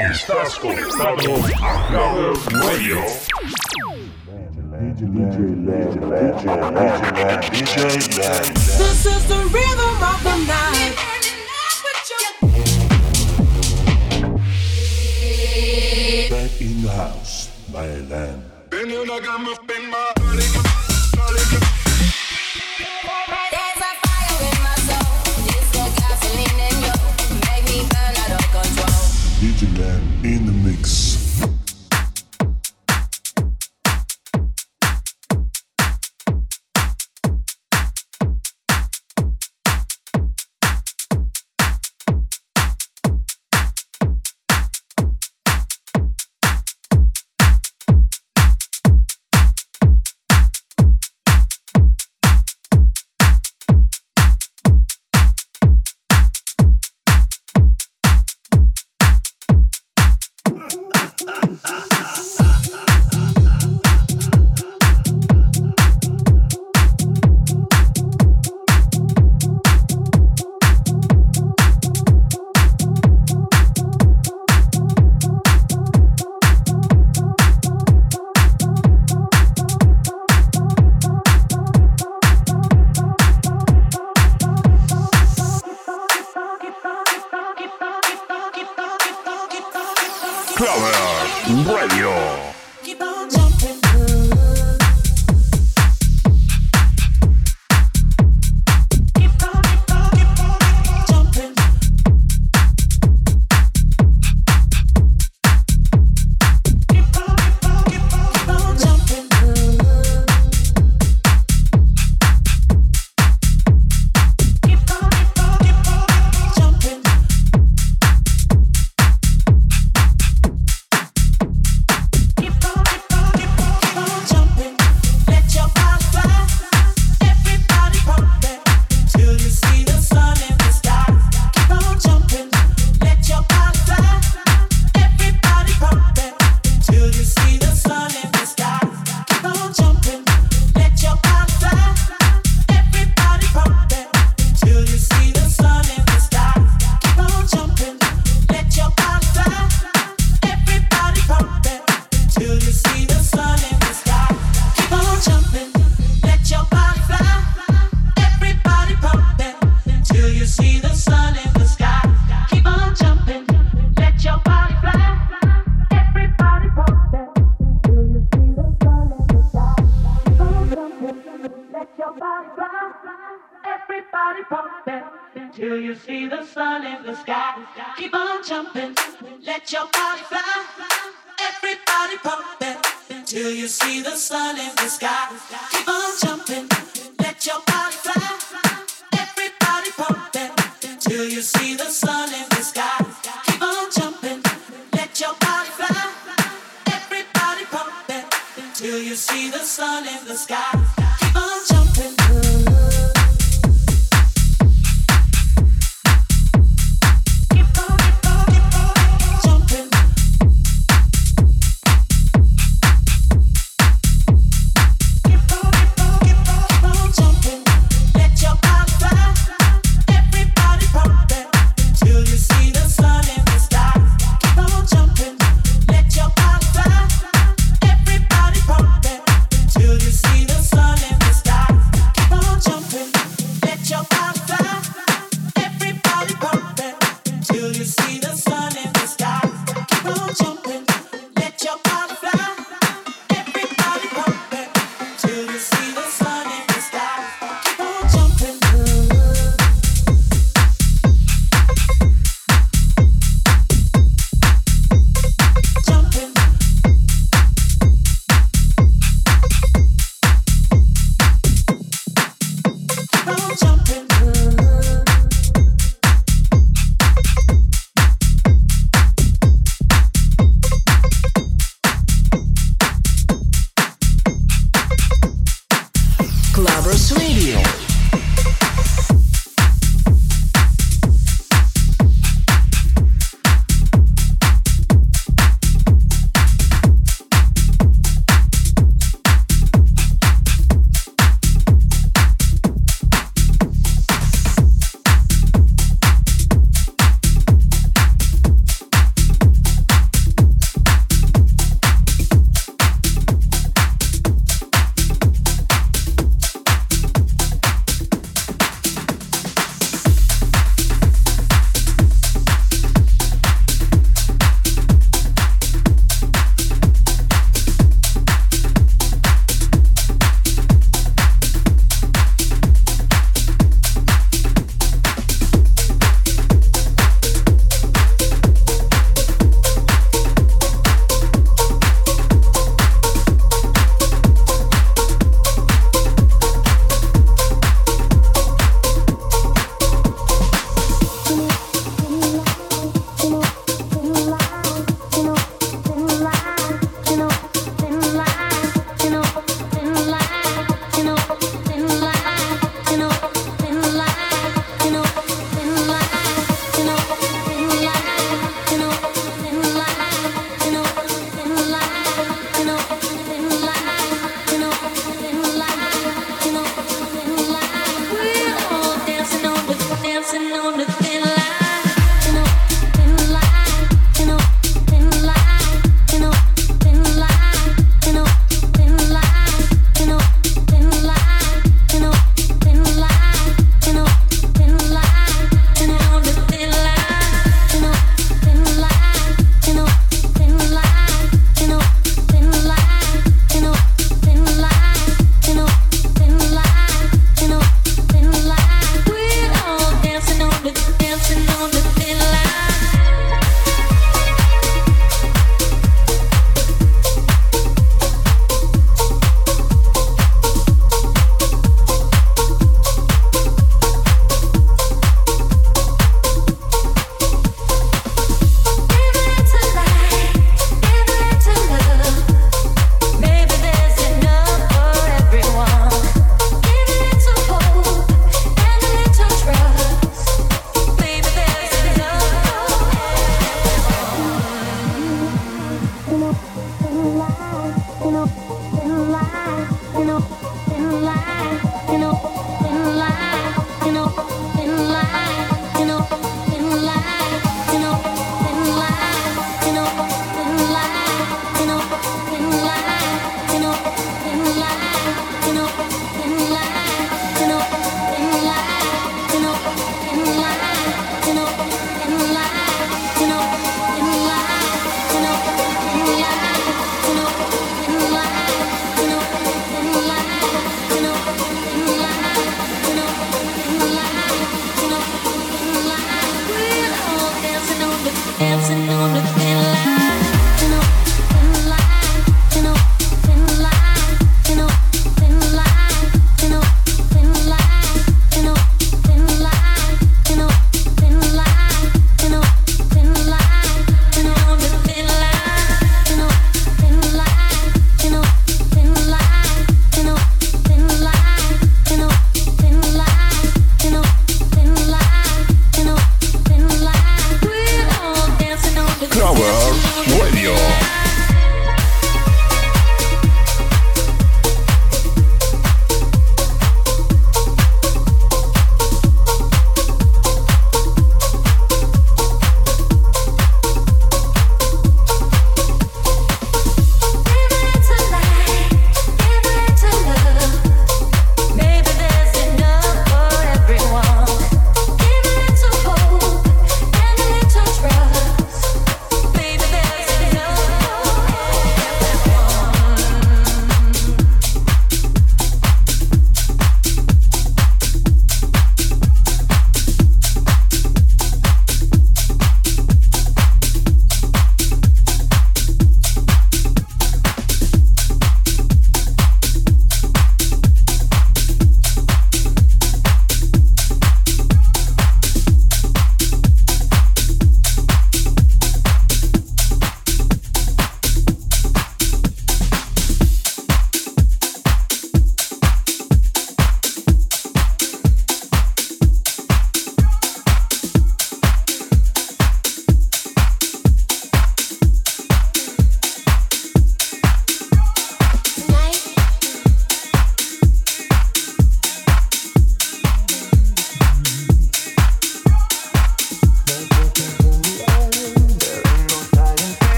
Estás conectado a Love Radio. This is the rhythm of the night. Back in the house, my land. Legionnaire.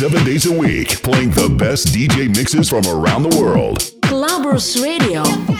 Seven days a week, playing the best DJ mixes from around the world. Clubbers Radio.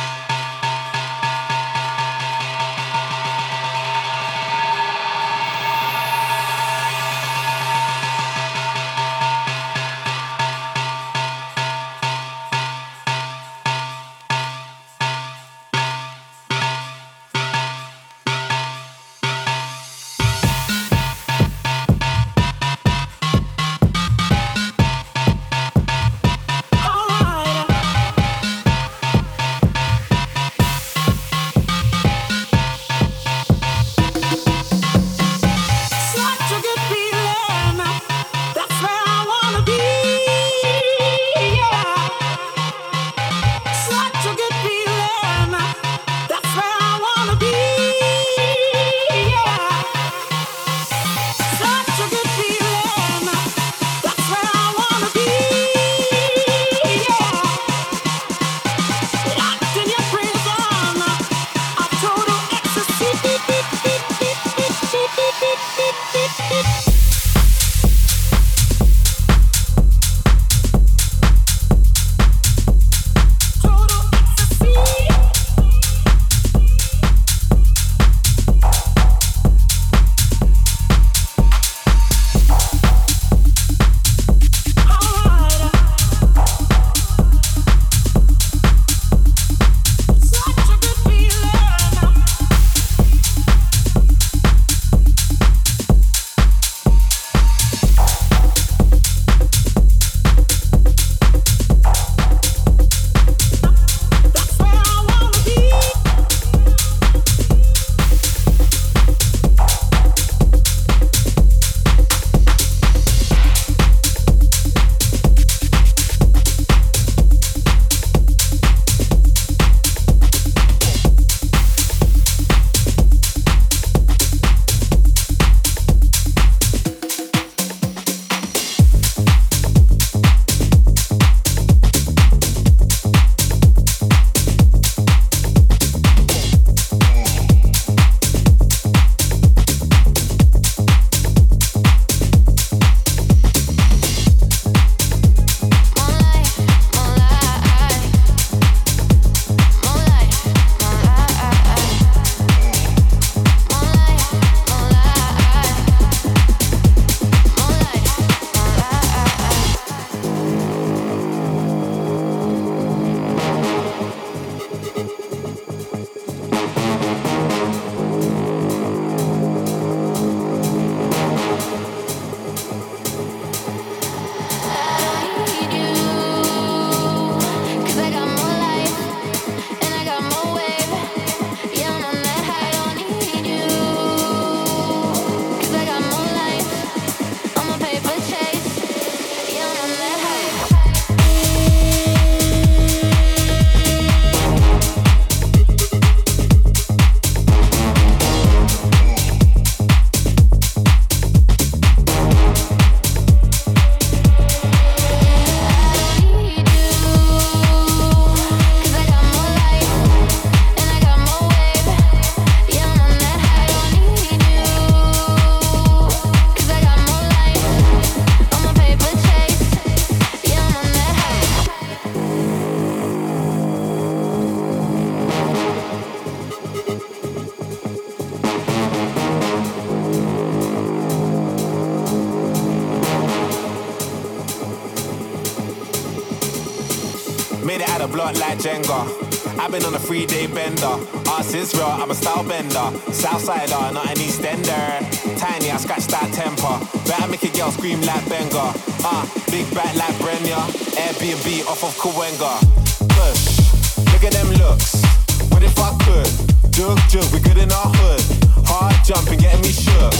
On a three day bender. Ass is real, I'm a style bender. Southsider, not an Eastender. Tiny, I scratch that temper. Better make a girl scream like Benga. Ah, big back like Brenya. Airbnb off of Cahuenga. Push, look at them looks. What if I could? Jug, jug, we good in our hood. Hard jumping, getting me shook.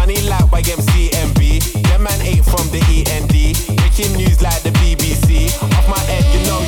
Money like YMCMB. Them man ain't from the END. Making news like the BBC. Off my head, you know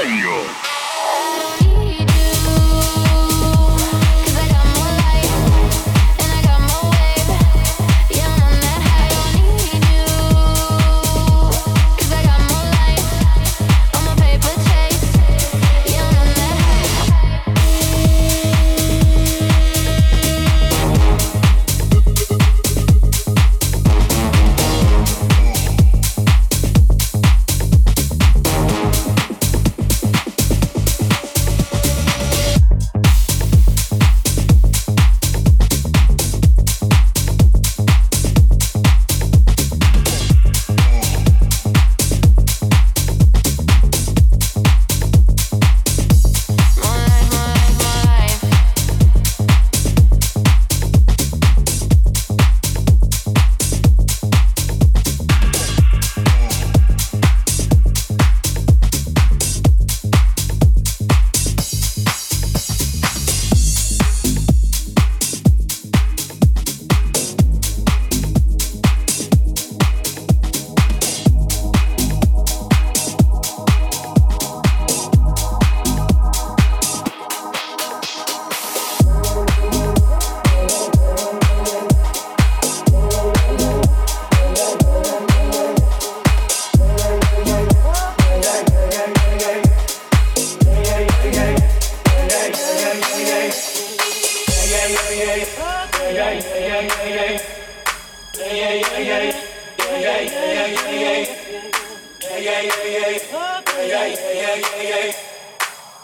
sueño.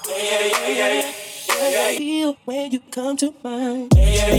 Flower Radio. Feel when you come to mind. Feel